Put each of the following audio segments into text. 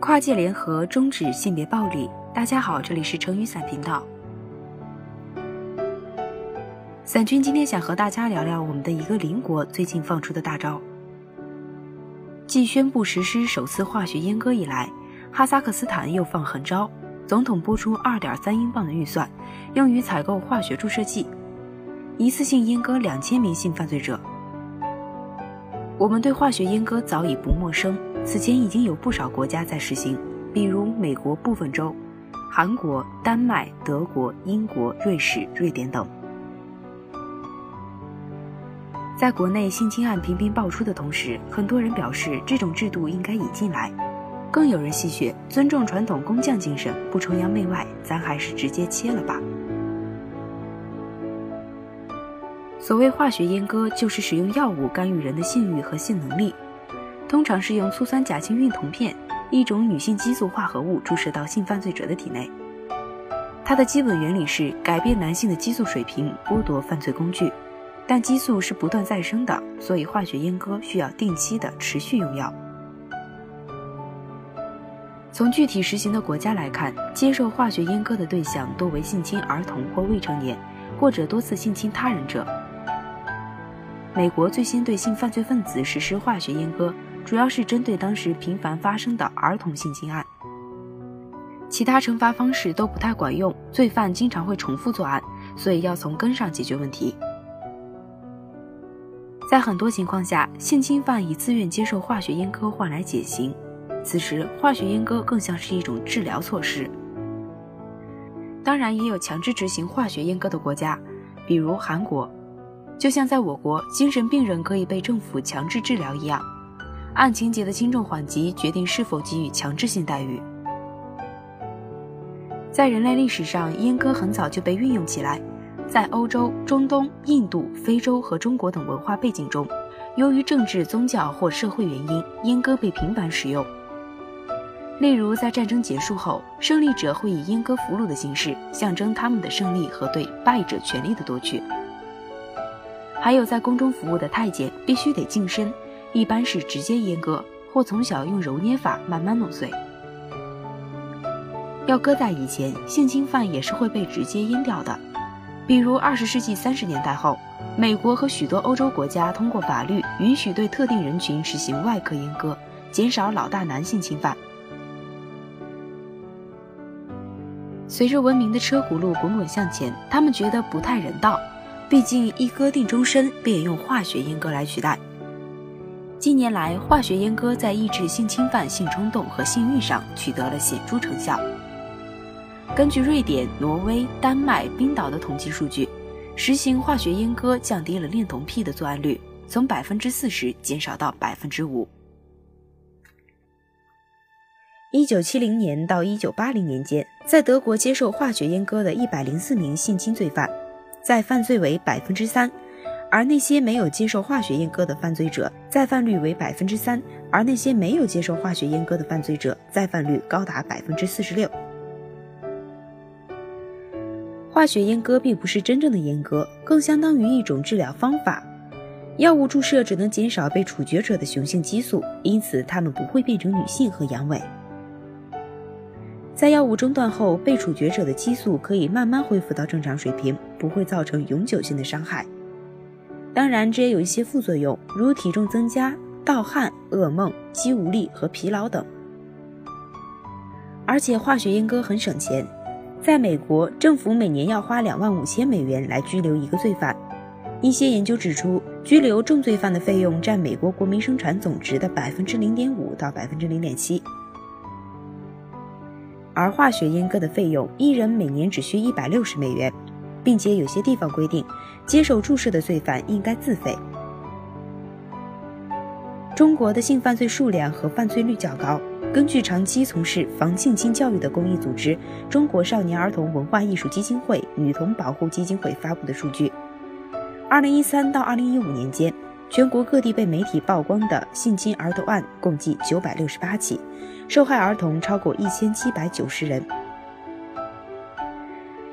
跨界联合终止性别暴力。大家好，这里是成语伞频道。伞君今天想和大家聊聊我们的一个邻国最近放出的大招。继宣布实施首次化学阉割以来，哈萨克斯坦又放狠招，总统拨出二点三英镑的预算，用于采购化学注射剂，一次性阉割两千名性犯罪者。我们对化学阉割早已不陌生，此前已经有不少国家在实行，比如美国部分州、韩国、丹麦、德国、英国、瑞士、瑞典等。在国内性侵案频频爆出的同时，很多人表示这种制度应该引进来，更有人戏谑尊重传统工匠精神，不崇洋媚外，咱还是直接切了吧。所谓化学阉割，就是使用药物干预人的性欲和性能力，通常是用醋酸甲氢孕酮片，一种女性激素化合物注射到性犯罪者的体内。它的基本原理是改变男性的激素水平，剥夺犯罪工具。但激素是不断再生的，所以化学阉割需要定期的持续用药。从具体实行的国家来看，接受化学阉割的对象多为性侵儿童或未成年，或者多次性侵他人者。美国最先对性犯罪分子实施化学阉割，主要是针对当时频繁发生的儿童性侵案。其他惩罚方式都不太管用，罪犯经常会重复作案，所以要从根上解决问题。在很多情况下，性侵犯以自愿接受化学阉割换来减刑，此时化学阉割更像是一种治疗措施。当然，也有强制执行化学阉割的国家，比如韩国。就像在我国，精神病人可以被政府强制治疗一样，按情节的轻重缓急决定是否给予强制性待遇。在人类历史上，阉割很早就被运用起来，在欧洲、中东、印度、非洲和中国等文化背景中，由于政治、宗教或社会原因，阉割被频繁使用。例如，在战争结束后，胜利者会以阉割俘虏的形式，象征他们的胜利和对败者权力的夺取。还有在宫中服务的太监必须得净身，一般是直接阉割，或从小用揉捏法慢慢弄碎。要搁在以前，性侵犯也是会被直接阉掉的。比如二十世纪三十年代后，美国和许多欧洲国家通过法律允许对特定人群实行外科阉割，减少老大男性侵犯。随着文明的车轱辘滚滚向前，他们觉得不太人道。毕竟一割定终身，便用化学阉割来取代。近年来，化学阉割在抑制性侵犯、性冲动和性欲上取得了显著成效。根据瑞典、挪威、丹麦、冰岛的统计数据，实行化学阉割降低了恋童癖的作案率，从百分之四十减少到百分之五。一九七零年到一九八零年间，在德国接受化学阉割的一百零四名性侵罪犯。在犯罪为百分之三，而那些没有接受化学阉割的犯罪者再犯率为百分之三，而那些没有接受化学阉割的犯罪者再犯率高达百分之四十六。化学阉割并不是真正的阉割，更相当于一种治疗方法。药物注射只能减少被处决者的雄性激素，因此他们不会变成女性和阳痿。在药物中断后，被处决者的激素可以慢慢恢复到正常水平，不会造成永久性的伤害。当然，这也有一些副作用，如体重增加、盗汗、噩梦、肌无力和疲劳等。而且，化学阉割很省钱，在美国，政府每年要花两万五千美元来拘留一个罪犯。一些研究指出，拘留重罪犯的费用占美国国民生产总值的百分之零点五到百分之零点七。而化学阉割的费用，一人每年只需一百六十美元，并且有些地方规定，接受注射的罪犯应该自费。中国的性犯罪数量和犯罪率较高。根据长期从事防性侵教育的公益组织中国少年儿童文化艺术基金会女童保护基金会发布的数据，二零一三到二零一五年间。全国各地被媒体曝光的性侵儿童案共计九百六十八起，受害儿童超过一千七百九十人。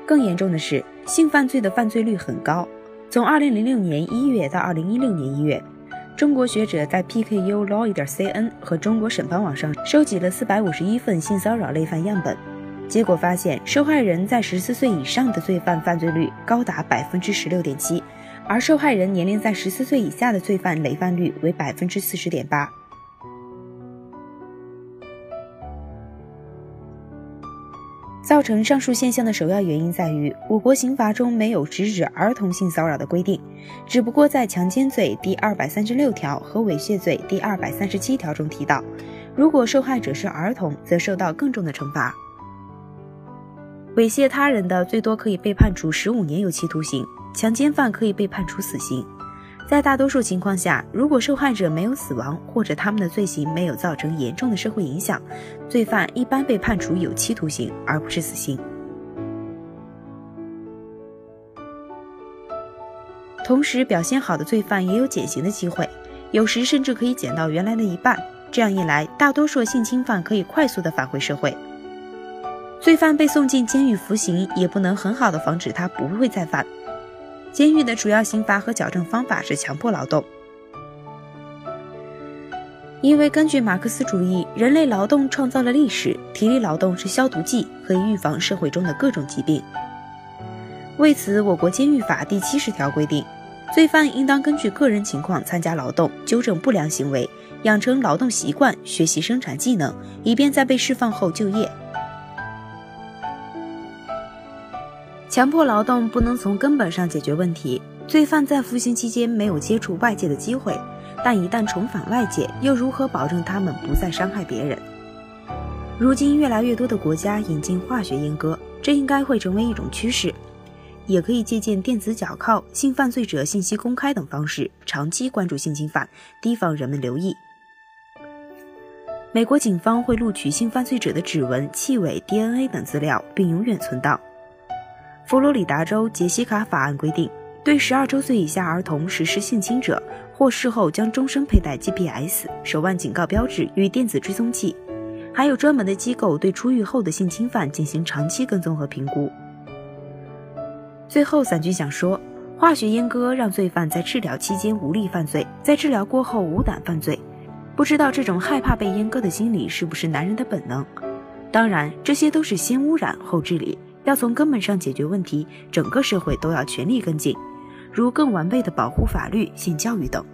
更严重的是性犯罪的犯罪率很高。从二零零六年一月到二零一六年一月中国学者在 pku law 点 cn 和中国审判网上收集了四百五十一份性骚扰类犯样本结果发现受害人在十四岁以上的罪犯犯罪率高达百分之十六点七而受害人年龄在十四岁以下的罪犯累犯率为百分之四十点八。造成上述现象的首要原因在于，我国刑法中没有直指儿童性骚扰的规定，只不过在强奸罪第二百三十六条和猥亵罪第二百三十七条中提到，如果受害者是儿童，则受到更重的惩罚。猥亵他人的最多可以被判处十五年有期徒刑，强奸犯可以被判处死刑。在大多数情况下，如果受害者没有死亡，或者他们的罪行没有造成严重的社会影响，罪犯一般被判处有期徒刑，而不是死刑。同时，表现好的罪犯也有减刑的机会，有时甚至可以减到原来的一半。这样一来，大多数性侵犯可以快速的返回社会。罪犯被送进监狱服刑，也不能很好的防止他不会再犯。监狱的主要刑罚和矫正方法是强迫劳动，因为根据马克思主义，人类劳动创造了历史，体力劳动是消毒剂，可以预防社会中的各种疾病。为此，我国监狱法第七十条规定，罪犯应当根据个人情况参加劳动，纠正不良行为，养成劳动习惯，学习生产技能，以便在被释放后就业。强迫劳动不能从根本上解决问题。罪犯在服刑期间没有接触外界的机会，但一旦重返外界，又如何保证他们不再伤害别人？如今，越来越多的国家引进化学阉割，这应该会成为一种趋势。也可以借鉴电子脚铐、性犯罪者信息公开等方式，长期关注性侵犯，提防人们留意。美国警方会录取性犯罪者的指纹、气味、DNA 等资料，并永远存档。佛罗里达州杰西卡法案规定，对十二周岁以下儿童实施性侵者，或事后将终身佩戴 GPS 手腕警告标志与电子追踪器，还有专门的机构对出狱后的性侵犯进行长期跟踪和评估。最后，散军想说，化学阉割让罪犯在治疗期间无力犯罪，在治疗过后无胆犯罪。不知道这种害怕被阉割的心理是不是男人的本能？当然，这些都是先污染后治理。要从根本上解决问题，整个社会都要全力跟进，如更完备的保护法律、性教育等。